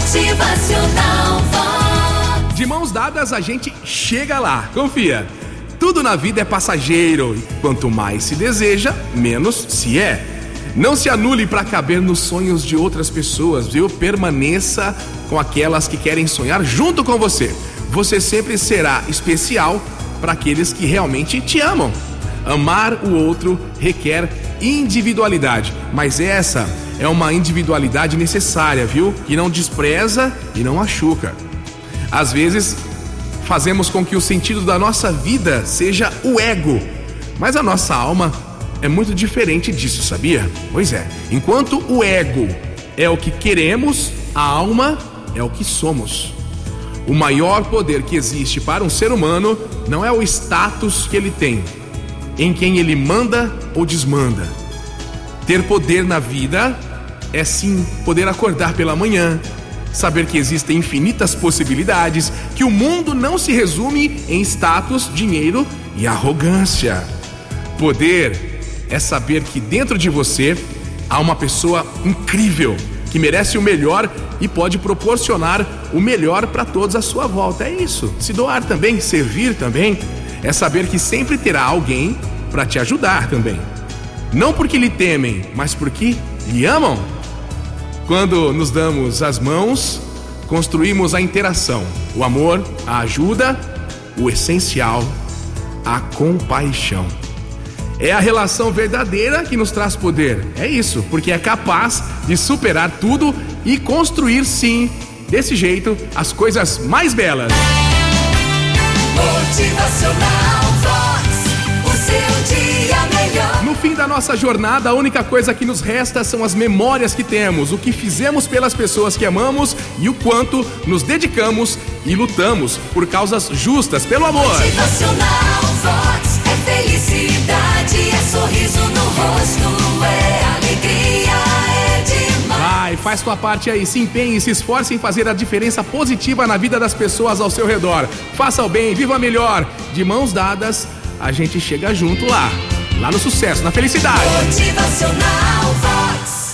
Motivacional Vox. De mãos dadas a gente chega lá, confia. Tudo na vida é passageiro. e Quanto mais se deseja, menos se é. Não se anule para caber nos sonhos de outras pessoas, viu? Permaneça com aquelas que querem sonhar junto com você. Você sempre será especial para aqueles que realmente te amam. Amar o outro requer individualidade, mas essa é uma individualidade necessária, viu? Que não despreza e não machuca. Às vezes, fazemos com que o sentido da nossa vida seja o ego, mas a nossa alma é muito diferente disso, sabia? Pois é, enquanto o ego é o que queremos, a alma é o que somos. O maior poder que existe para um ser humano não é o status que ele tem, em quem ele manda ou desmanda. Ter poder na vida é sim poder acordar pela manhã, saber que existem infinitas possibilidades, que o mundo não se resume em status, dinheiro e arrogância. Poder é saber que dentro de você há uma pessoa incrível que merece o melhor e pode proporcionar o melhor para todos à sua volta. É isso. Se doar também, servir também, é saber que sempre terá alguém para te ajudar também. Não porque lhe temem, mas porque lhe amam. Quando nos damos as mãos, construímos a interação, o amor, a ajuda, o essencial, a compaixão. É a relação verdadeira que nos traz poder. É isso, porque é capaz de superar tudo e construir, sim, desse jeito, as coisas mais belas. Motivacional nossa jornada, a única coisa que nos resta são as memórias que temos, o que fizemos pelas pessoas que amamos e o quanto nos dedicamos e lutamos por causas justas, pelo amor. Motivacional Vox. É felicidade, é sorriso no rosto, é alegria, é demais. Vai, faz tua parte aí, se empenhe e se esforce em fazer a diferença positiva na vida das pessoas ao seu redor. Faça o bem, viva melhor. De mãos dadas, a gente chega junto lá lá no sucesso, na felicidade. Motivacional